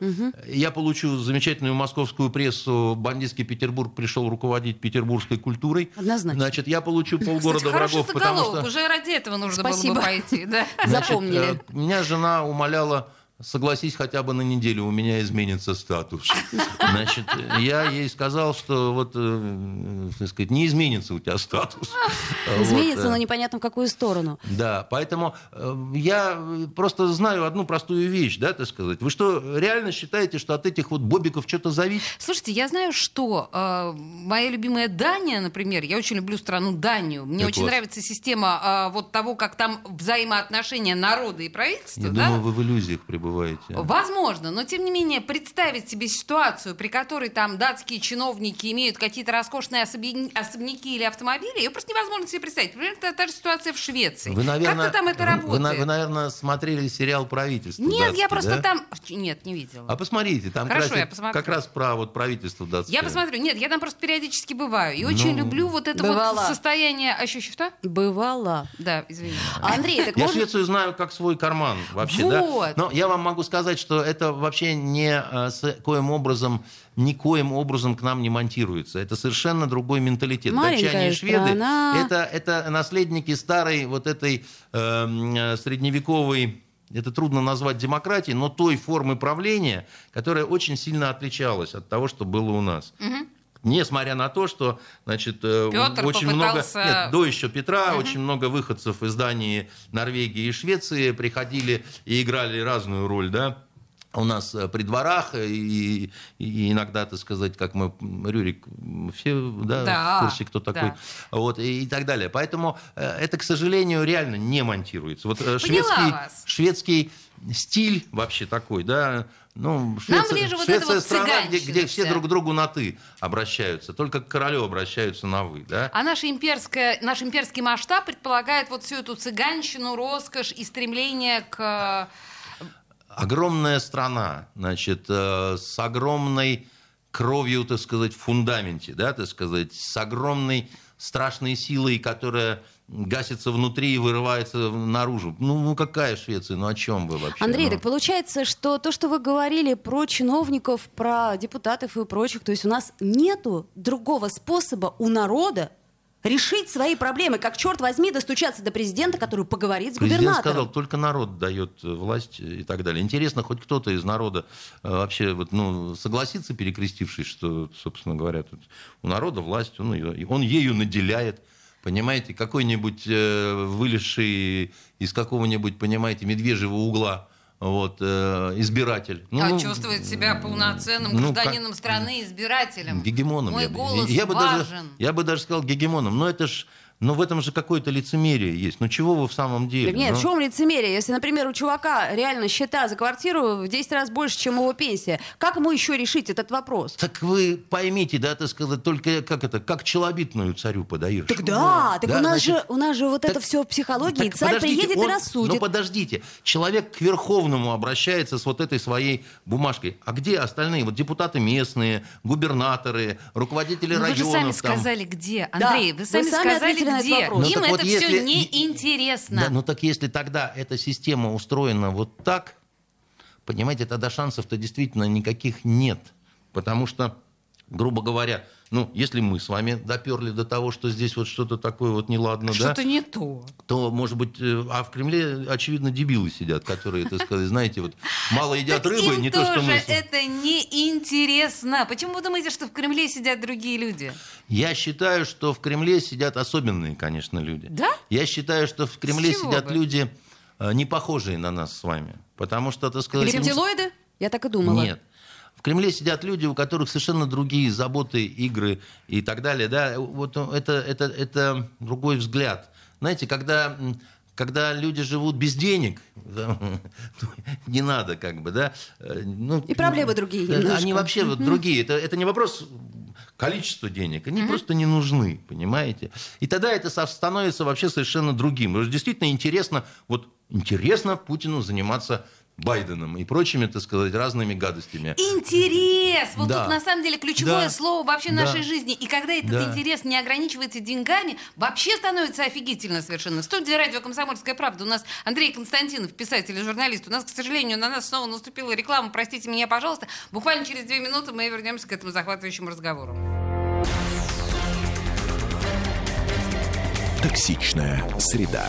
Я получу замечательную московскую прессу, бандитский Петербург пришел руководить петербургской культурой. Однозначно. Значит, я получу Кстати, полгорода хороший врагов, потому что... Уже ради этого нужно было Спасибо. бы пойти. Да? Значит, Запомнили. э, Меня жена умоляла согласись хотя бы на неделю, у меня изменится статус. Значит, я ей сказал, что вот, э, так сказать, не изменится у тебя статус. Изменится, Вот, но э, непонятно в какую сторону. Да, поэтому э, я просто знаю одну простую вещь, да, так сказать. Вы что, реально считаете, что от этих вот бобиков что-то зависит? Слушайте, я знаю, что э, моя любимая Дания, например, я очень люблю страну Данию. Мне Как очень вас? нравится система э, вот того, как там взаимоотношения народа и правительства. Я да? думаю, вы в иллюзиях пребываете. Возможно, но тем не менее представить себе ситуацию, при которой там датские чиновники имеют какие-то роскошные особи- особняки или автомобили, ее просто невозможно себе представить. Например, это та же ситуация в Швеции. Вы, наверное, Как-то там это вы- работает. Вы, на- вы, наверное, смотрели сериал «Правительство» Нет, датский, я просто да? там... Нет, не видела. А посмотрите, там Хорошо, как, раз, я посмотрю. как раз про вот правительство датское. Я посмотрю. Нет, я там просто периодически бываю. И очень Ну, люблю вот это бывала. вот состояние ощущения. Что? Бывало. Да, извини. Андрей, так Я может... Швецию знаю как свой карман вообще, Вот. да. Но я вам могу сказать, что это вообще не э, коим образом, никоим образом к нам не монтируется. Это совершенно другой менталитет. Маленькая Датчане и шведы страна. это, это наследники старой вот этой эм, э, средневековой это трудно назвать демократией, но той формы правления, которая очень сильно отличалась от того, что было у нас. Несмотря на то, что значит, э, Петр очень много... попытался- Нет, до еще Петра очень много выходцев из Дании, Норвегии и Швеции приходили и играли разную роль, да, у нас э, при дворах и, и иногда, так сказать, как мы, Рюрик, все да, Да, в курсе, кто такой, да. вот, и, и так далее. Поэтому э, это, к сожалению, реально не монтируется. Вот э, Поняла шведский, вас. шведский стиль вообще такой, да, ну, Швеция, ближе вот Швеция вот страна, где, где все друг к другу на «ты» обращаются, только к королю обращаются на «вы», да. А наша имперская, наш имперский масштаб предполагает вот всю эту цыганщину, роскошь и стремление к... огромная страна, значит, э, с огромной кровью, так сказать, в фундаменте, да, так сказать, с огромной страшной силой, которая гасится внутри и вырывается наружу. Ну, ну какая Швеция? Ну о чем вы вообще? Андрей, Ну, так получается, что то, что вы говорили про чиновников, про депутатов и прочих, то есть у нас нету другого способа у народа решить свои проблемы, как, черт возьми, достучаться до президента, который поговорит с Президент губернатором. сказал, только народ дает э, власть и так далее. Интересно, хоть кто-то из народа э, вообще вот, ну, согласится, перекрестившись, что, собственно говоря, тут у народа власть, он, ее, он ею наделяет. Понимаете, какой-нибудь э, вылезший из какого-нибудь, понимаете, медвежьего угла вот, э, избиратель. а Ну, чувствовать себя полноценным ну, гражданином как- страны, избирателем. Гегемоном. Мой я, голос я бы даже, важен. я бы даже сказал гегемоном. Но это ж, ну в этом же какое-то лицемерие есть. Ну чего вы в самом деле? Так нет, ну? в чем лицемерие? Если, например, у чувака реально счета за квартиру в 10 раз больше, чем его пенсия, как ему еще решить этот вопрос? Так вы поймите, да, так сказать, только как это, как челобитную царю подаешь. Так да, так Да, у нас значит, же у нас же вот это так- все в психологии. Так Царь подождите, приедет он- и рассудит. Ну подождите, человек к Верховному обращается с вот этой своей бумажкой. А где остальные? Вот депутаты местные, губернаторы, руководители Ну, вы же районов. сами там. сказали, где. Да, Андрей, вы вы сами сами сказали, на этот где. вопрос. Ну, Им так это вот все если- неинтересно. Да, ну так если тогда эта система устроена вот так, понимаете, тогда шансов-то действительно никаких нет. Потому что, грубо говоря, ну, если мы с вами доперли до того, что здесь вот что-то такое вот неладно, да, Что-то не то. то, может быть, э, а в Кремле, очевидно, дебилы сидят, которые, так сказать, знаете, вот мало едят Так рыбы, не то, что мы. это неинтересно. Почему вы думаете, что в Кремле сидят другие люди? Я считаю, что в Кремле сидят особенные, конечно, люди. Да? Я считаю, что в Кремле сидят бы? люди, э, не похожие на нас с вами. Потому что, так сказать... Рептилоиды? Я так и думала. Нет. В Кремле сидят люди, у которых совершенно другие заботы, игры и так далее. Да? Вот это, это, это другой взгляд. Знаете, когда, когда люди живут без денег, не надо как бы, да. э, Ну, И проблемы другие э, немножко. Они вообще вот другие. Это, это не вопрос количества денег. Они просто не нужны, понимаете? И тогда это становится вообще совершенно другим. Потому что действительно интересно, вот интересно Путину заниматься Байденом и прочими, так сказать, разными гадостями. Интерес! Вот Да. тут на самом деле ключевое Да. слово вообще Да. нашей жизни. И когда этот Да. интерес не ограничивается деньгами, вообще становится офигительно совершенно. В студии радио «Комсомольская правда» у нас Андрей Константинов, писатель и журналист. У нас, к сожалению, на нас снова наступила реклама. Простите меня, пожалуйста. Буквально через две минуты мы вернемся к этому захватывающему разговору. Токсичная среда.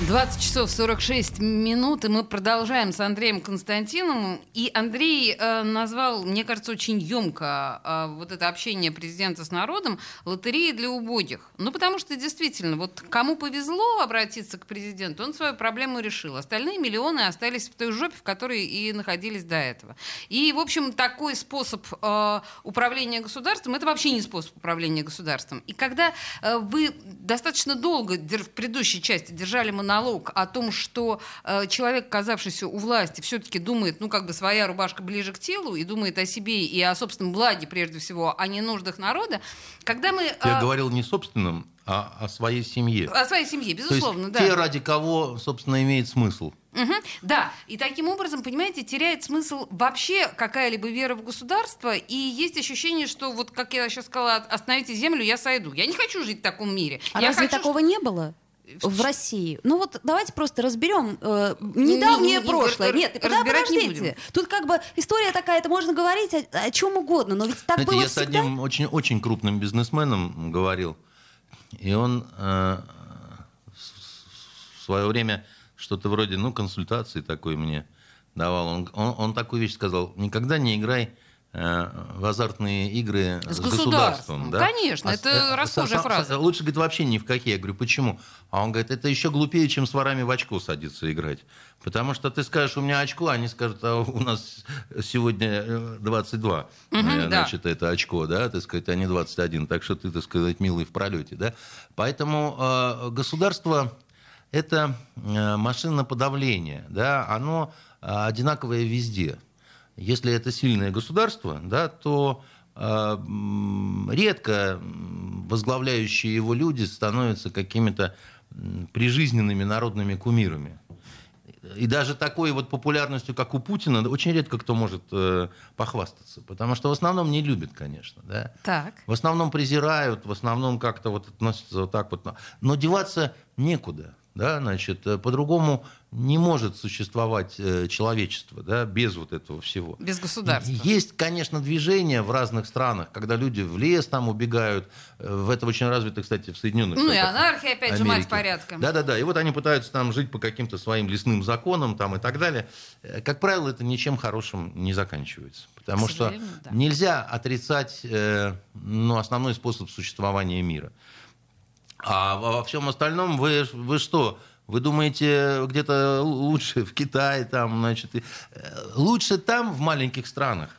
20 часов 46 минут, и мы продолжаем с Андреем Константиновым. И Андрей э, назвал, мне кажется, очень емко э, вот это общение президента с народом лотереей для убогих. Ну, потому что действительно, вот кому повезло обратиться к президенту, он свою проблему решил. Остальные миллионы остались в той жопе, в которой и находились до этого. И, в общем, такой способ э, управления государством, это вообще не способ управления государством. И когда э, вы достаточно долго в предыдущей части держали монолог о том, что э, человек, оказавшийся у власти, все-таки думает, ну, как бы своя рубашка ближе к телу, и думает о себе и о собственном благе, прежде всего, а не нуждах народа, когда мы... Я э, говорил не собственном, а о своей семье. о своей семье, То есть безусловно, да. те, ради кого, собственно, имеет смысл. Мгм, да, и таким образом, понимаете, теряет смысл вообще какая-либо вера в государство, и есть ощущение, что вот, как я сейчас сказала, остановите землю, я сойду. Я не хочу жить в таком мире. А я разве хочу, такого не было? В России. Ну вот давайте просто разберем э, недавнее Не- не- прошлое. р- Нет, разбирать подождите. не будем. Тут как бы история такая, это можно говорить о, о чем угодно, но ведь так Знаете, было я с всегда. одним очень, очень крупным бизнесменом говорил, и он э, в свое время что-то вроде, ну, консультации такой мне давал. Он, он, он такую вещь сказал, никогда не играй э, в азартные игры С с, государством. государством. да. Конечно, А это э, расхожая со- со- фраза. Лучше, говорит, вообще ни в какие. Я говорю, почему? А он говорит, это еще глупее, чем с ворами в очко садиться играть. Потому что ты скажешь, у меня очко, а они скажут, а у нас сегодня э, 22. Мгм, Э, да. Значит, это очко, да, так сказать, а не 21. Так что ты, так сказать, милый в пролете, да. Поэтому э, государство – это э, машина подавления, да, оно э, одинаковое везде. Если это сильное государство, да, то э, редко возглавляющие его люди становятся какими-то прижизненными народными кумирами. И даже такой вот популярностью, как у Путина, очень редко кто может э, похвастаться. Потому что в основном не любят, конечно. Да? Так. В основном презирают, в основном как-то вот относятся вот так вот. Но деваться некуда. Да, значит, э, по-другому не может существовать э, человечество да, без вот этого всего. Без государства. Есть, конечно, движения в разных странах, когда люди в лес там убегают. Э, В это очень развито, кстати, в Соединенных Ну и Штатах анархия, опять же, мать Америки. порядка. Да-да-да. И вот они пытаются там жить по каким-то своим лесным законам там, и так далее. Э, Как правило, это ничем хорошим не заканчивается. Потому что да. нельзя отрицать э, ну, основной способ существования мира. А во всем остальном вы, вы что? Вы думаете, где-то лучше в Китае, там, значит, и- э, лучше там, в маленьких странах,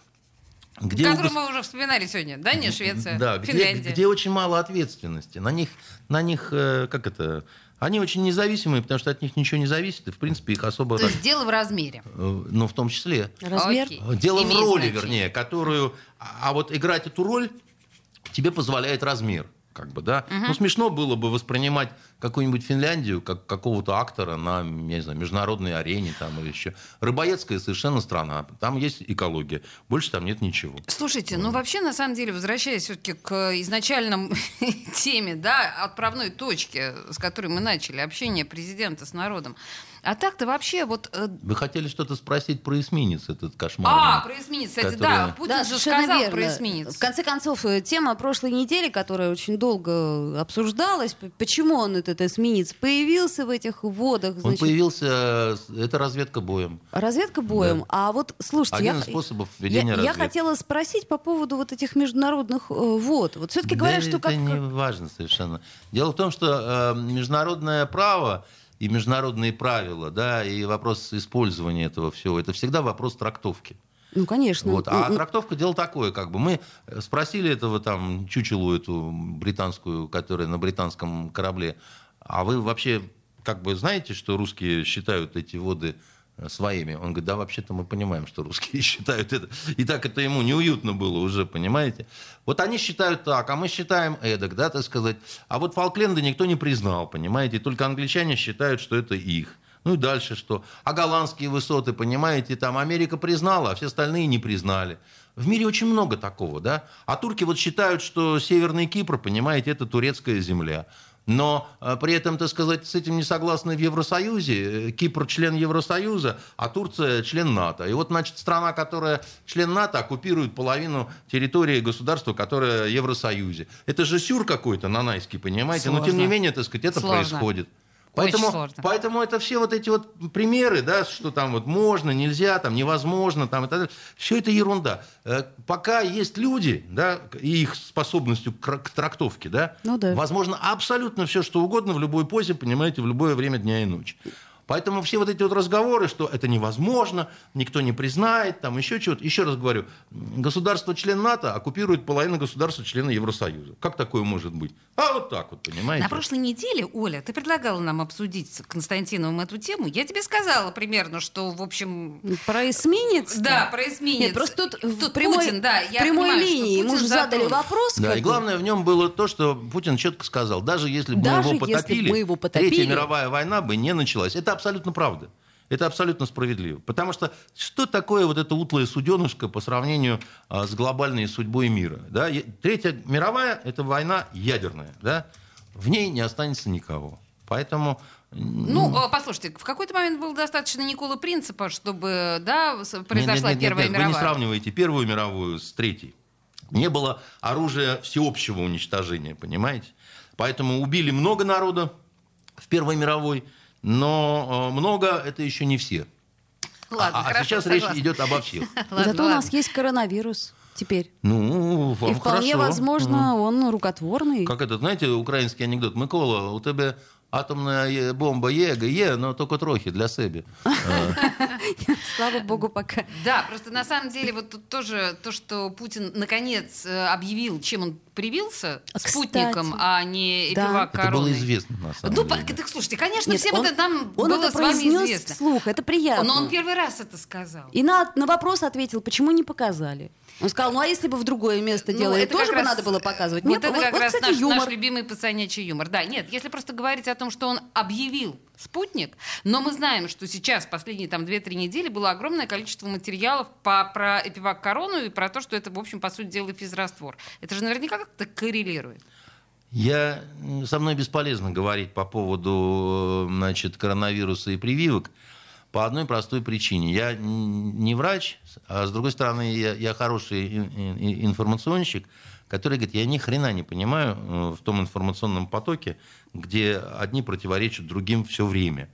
где у Которую гос- мы уже вспоминали сегодня. Дания, Швеция, да, где, Финляндия. где очень мало ответственности. На них, на них, э, как это, они очень независимые, потому что от них ничего не зависит, и, в принципе, их особо... То есть дело в размере. э, Ну, в том числе. Размер. Окей. Дело Имеет в роли, значение. вернее, которую... А а вот играть эту роль тебе позволяет размер. Как бы, да? Ну, смешно было бы воспринимать какую-нибудь Финляндию, как какого-то актора на, я не знаю, международной арене там или еще. Рыбоедская совершенно страна. Там есть экология. Больше там нет ничего. Слушайте, ну вообще, на самом деле, возвращаясь все-таки к изначальном теме, да, отправной точке, с которой мы начали, общение президента с народом, а так-то вообще вот... э, Вы хотели что-то спросить про эсминец этот кошмар? А, про эсминец, кстати, да, Который- Путин Да, же сказал верно. про эсминец. В конце концов, э, тема прошлой недели, которая очень долго обсуждалась, почему он, этот эсминец, появился в этих водах, Он значит, появился, э, это разведка боем. разведка боем. Да. А вот, слушайте, Один я, из способов я, ведения я разведки. хотела спросить по поводу вот этих международных э, вод. Вот все-таки Да говорят, что это как... не важно совершенно. Дело в том, что э, международное право и международные правила, да, и вопрос использования этого всего, это всегда вопрос трактовки. Ну, конечно. Вот. А М, трактовка дело такое, как бы мы э, спросили этого там чучелу эту британскую, которая на британском корабле, а вы вообще как бы знаете, что русские считают эти воды своими? Он говорит, да, вообще-то мы понимаем, что русские считают это. И так это ему неуютно было уже, понимаете? Вот они считают так, а мы считаем эдак, да, так сказать. А вот Фолкленды никто не признал, понимаете? Только англичане считают, что это их. Ну и дальше что? А голландские высоты, понимаете, там Америка признала, а все остальные не признали. В мире очень много такого, да? А турки вот считают, что Северный Кипр, понимаете, это турецкая земля. Но э, при этом, так сказать, с этим не согласны в Евросоюзе. Э, Кипр член Евросоюза, а Турция член НАТО. И вот, значит, страна, которая член НАТО, оккупирует половину территории государства, которое в Евросоюзе. Это же сюр какой-то нанайский, понимаете? Но тем Сложно. не менее, так сказать, это Сложно. происходит. Очень Поэтому, сложно. поэтому это все вот эти вот примеры, да, что там вот можно, нельзя, там невозможно, там и так далее, все это ерунда. Э, Пока есть люди, да, и их способностью к к трактовке, да, Ну да. возможно абсолютно все, что угодно в любой позе, понимаете, в любое время дня и ночи. Поэтому все вот эти вот разговоры, что это невозможно, никто не признает, там еще чего-то. Еще раз говорю, государство-член НАТО оккупирует половину государства-члена Евросоюза. Как такое может быть? А вот так вот, понимаете? На прошлой неделе, Оля, ты предлагала нам обсудить с Константиновым эту тему. Я тебе сказала примерно, что, в общем, Про эсминец? да, про эсминец. Нет, просто тут, в Тут прямой, Путин, да, я прямой понимаю, что линии ему же задали вопрос. Да, и главное в нем было то, что Путин четко сказал, даже если бы Даже мы его если потопили, бы мы его потопили. Третья мировая война бы не началась. Это абсолютно правда. Это абсолютно справедливо. Потому что что такое вот это утлое суденышко по сравнению а, с глобальной судьбой мира? Да? Третья мировая – это война ядерная. Да? В ней не останется никого. Поэтому Ну, э, послушайте, в какой-то момент было достаточно Николы Принципа, чтобы, да, произошла Нет, нет, нет, Первая нет, Вы мировая. не сравниваете Первую мировую с Третьей. Не было оружия всеобщего уничтожения, понимаете? Поэтому убили много народа в Первой мировой, но э, много это еще не все. Ладно, а, а хорошо, сейчас согласна. речь идет обо всех. Ладно, Зато у нас есть коронавирус теперь. Ну, вам И вполне хорошо. возможно, он рукотворный. Как этот, знаете, украинский анекдот. Микола, у тебя атомная е- бомба є, є, но только трохи для себе. Слава богу, пока. Да, просто на самом деле вот тут тоже то, что Путин наконец э, объявил, чем он привился, Кстати. спутником, а не Да. эпивак Это было короной. известно, на самом Ну, деле. так слушайте, конечно, Нет, всем он- это нам Он было это с вами известно. вслух, это приятно. Но он первый раз это сказал. И на, на вопрос ответил, почему не показали. Он сказал, ну а если бы в другое место Ну, делали, это тоже как бы раз- надо было показывать? Вот Нет, это как раз кстати, наш, юмор. наш любимый пацанячий юмор. Да, нет, если просто говорить о том, что он объявил спутник, но мы знаем, что сейчас, последние там 2-3 недели, было огромное количество материалов по, про эпивак корону и про то, что это, в общем, по сути дела, физраствор. Это же наверняка как-то коррелирует. Я, со мной бесполезно говорить по поводу э, значит, коронавируса и прививок по одной простой причине. Я не врач, а с другой стороны, я, я хороший ин- ин- информационщик, который говорит, я ни хрена не понимаю э, в том информационном потоке, где одни противоречат другим все время.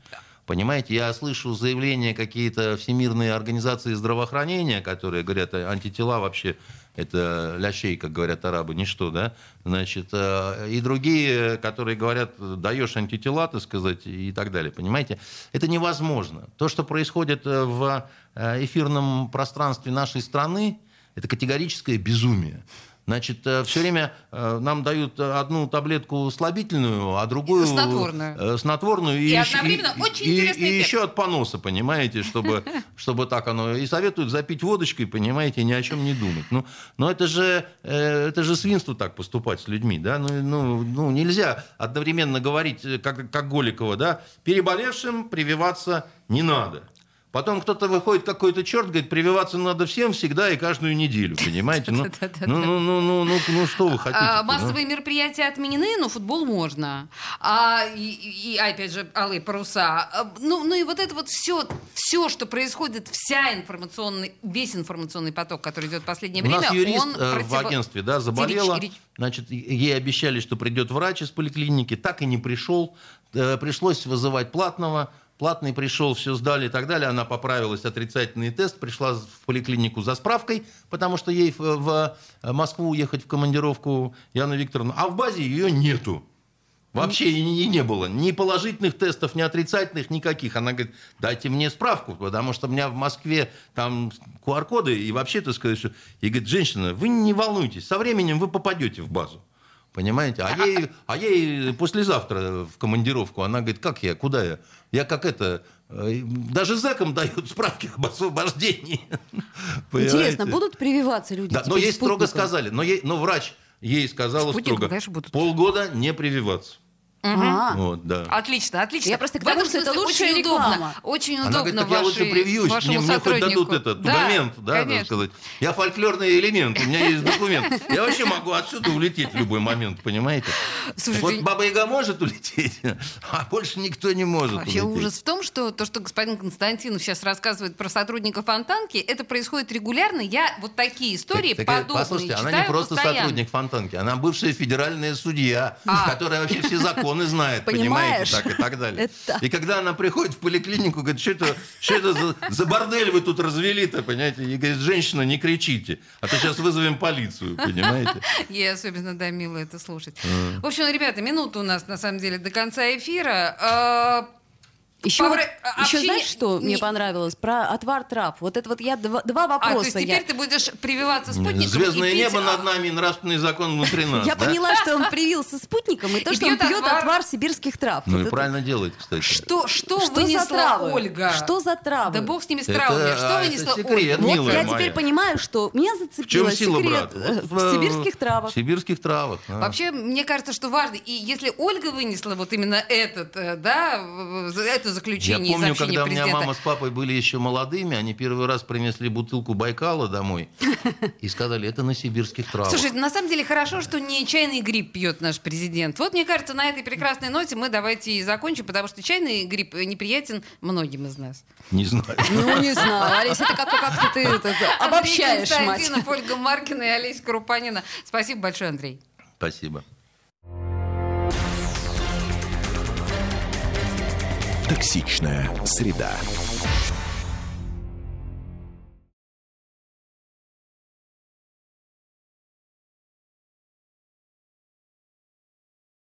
Понимаете, я слышу заявления какие-то всемирные организации здравоохранения, которые говорят, «А антитела вообще это лящей, как говорят арабы, ничто, да? Значит, э, и другие, которые говорят, даешь антитела, так сказать, и так далее. Понимаете, это невозможно. То, что происходит э, в э, эфирном пространстве нашей страны, это категорическое безумие. Значит, все время э, нам дают одну таблетку слабительную, а другую... Снотворную. э, Снотворную. И одновременно очень и, интересный и эффект. еще от поноса, понимаете, чтобы, чтобы так оно... И советуют запить водочкой, понимаете, ни о чем не думать. Ну, но это же, э, это же свинство так поступать с людьми, да? Ну, ну, ну нельзя одновременно говорить, э, как, как Голикова, да? Переболевшим прививаться не надо. Потом кто-то выходит, какой-то черт, говорит, прививаться надо всем всегда и каждую неделю, понимаете? Ну, ну, ну, ну, ну, ну, ну, что вы хотите? А, массовые мероприятия отменены, но футбол можно. А, и, и, опять же, алые паруса. А, Ну, ну и вот это вот все, все, что происходит, вся информационный, весь информационный поток, который идет в последнее У время, нас юрист он э, в агентстве да, заболела, Девичий- значит, ей обещали, что придет врач из поликлиники, так и не пришел, Э, пришлось вызывать платного, платный пришел, все сдали и так далее, она поправилась, отрицательный тест, пришла в поликлинику за справкой, потому что ей в, в Москву ехать в командировку Яна Викторовна, а в базе ее нету. Вообще и не, не было ни положительных тестов, ни отрицательных, никаких. Она говорит, дайте мне справку, потому что у меня в Москве там QR-коды, и вообще, так сказать, что... И говорит, женщина, вы не волнуйтесь, со временем вы попадете в базу. Понимаете? А ей, а ей послезавтра в командировку. Она говорит, как я, куда я? Я как это... э, Даже зэкам дают справки об освобождении. Интересно, будут прививаться люди? Да, но ей строго сказали, но, ей, но врач ей сказала Спутником, строго, конечно, будут. полгода не прививаться. А, Вот, да. Отлично, отлично. Я просто к В этом тому, что это смысле лучшая очень реклама. удобно. Очень Она удобно говорит, так я лучше вашей- привьюсь, мне, мне хоть дадут этот Да, документ, да, так сказать. Я фольклорный элемент, у меня есть документ. Я вообще могу отсюда улететь в любой момент, понимаете? Слушайте, вот Баба Яга может улететь, а больше никто не может Вообще улететь. ужас в том, что то, что господин Константинов сейчас рассказывает про сотрудников Фонтанки, это происходит регулярно. Я вот такие истории Так, так, подобные Послушайте, она не просто постоянно. сотрудник Фонтанки, она бывшая федеральная судья, А. которая вообще все законы знает, Понимаешь? понимаете, так и так далее. Это- И когда она приходит в поликлинику, говорит, что это, что это за, за бордель вы тут развели-то, понимаете? И говорит, женщина, не кричите, а то сейчас вызовем полицию, понимаете? Ей особенно, да, мило это слушать. В общем, ребята, минута у нас, на самом деле, до конца эфира. Еще, Повра- вот- а, еще общение- знаешь, что Не- мне понравилось? Про отвар трав. Вот это вот я два, два А, то вопроса. есть теперь я... ты будешь прививаться спутником Звездное и пить, небо а, над нами, и нравственный закон внутри нас. Я да? поняла, что он привился спутником, и то, И что он пьет отвар. отвар сибирских трав. Ну Вот и это- правильно делает, кстати. Что, что, Что вынесла за травы? Ольга? Что за травы? Да бог с ними с Это, травами. Что а, это вынесла секрет, Ольга? Вот я моя. теперь понимаю, что меня В зацепило чем сила, секрет брат? э, в сибирских травах. В сибирских травах. а. Вообще, мне кажется, что важно. И если Ольга вынесла вот именно этот, э, да, в- это Я заключение из помню, когда у меня президента. мама с папой были еще молодыми, они первый раз принесли бутылку Байкала домой и сказали, это на сибирских травах. Слушай, на самом деле хорошо, что не чайный гриб пьет наш президент. Вот, мне кажется, на этой прекрасной ноте мы давайте и закончим, потому что чайный гриб неприятен многим из нас. Не знаю. Ну, не знаю, Олеся, это как- как-то ты это, обобщаешь, Андрей мать. Константинов, Ольга Маркина и Олеся Крупанина. Спасибо большое, Андрей. Спасибо. Токсичная среда.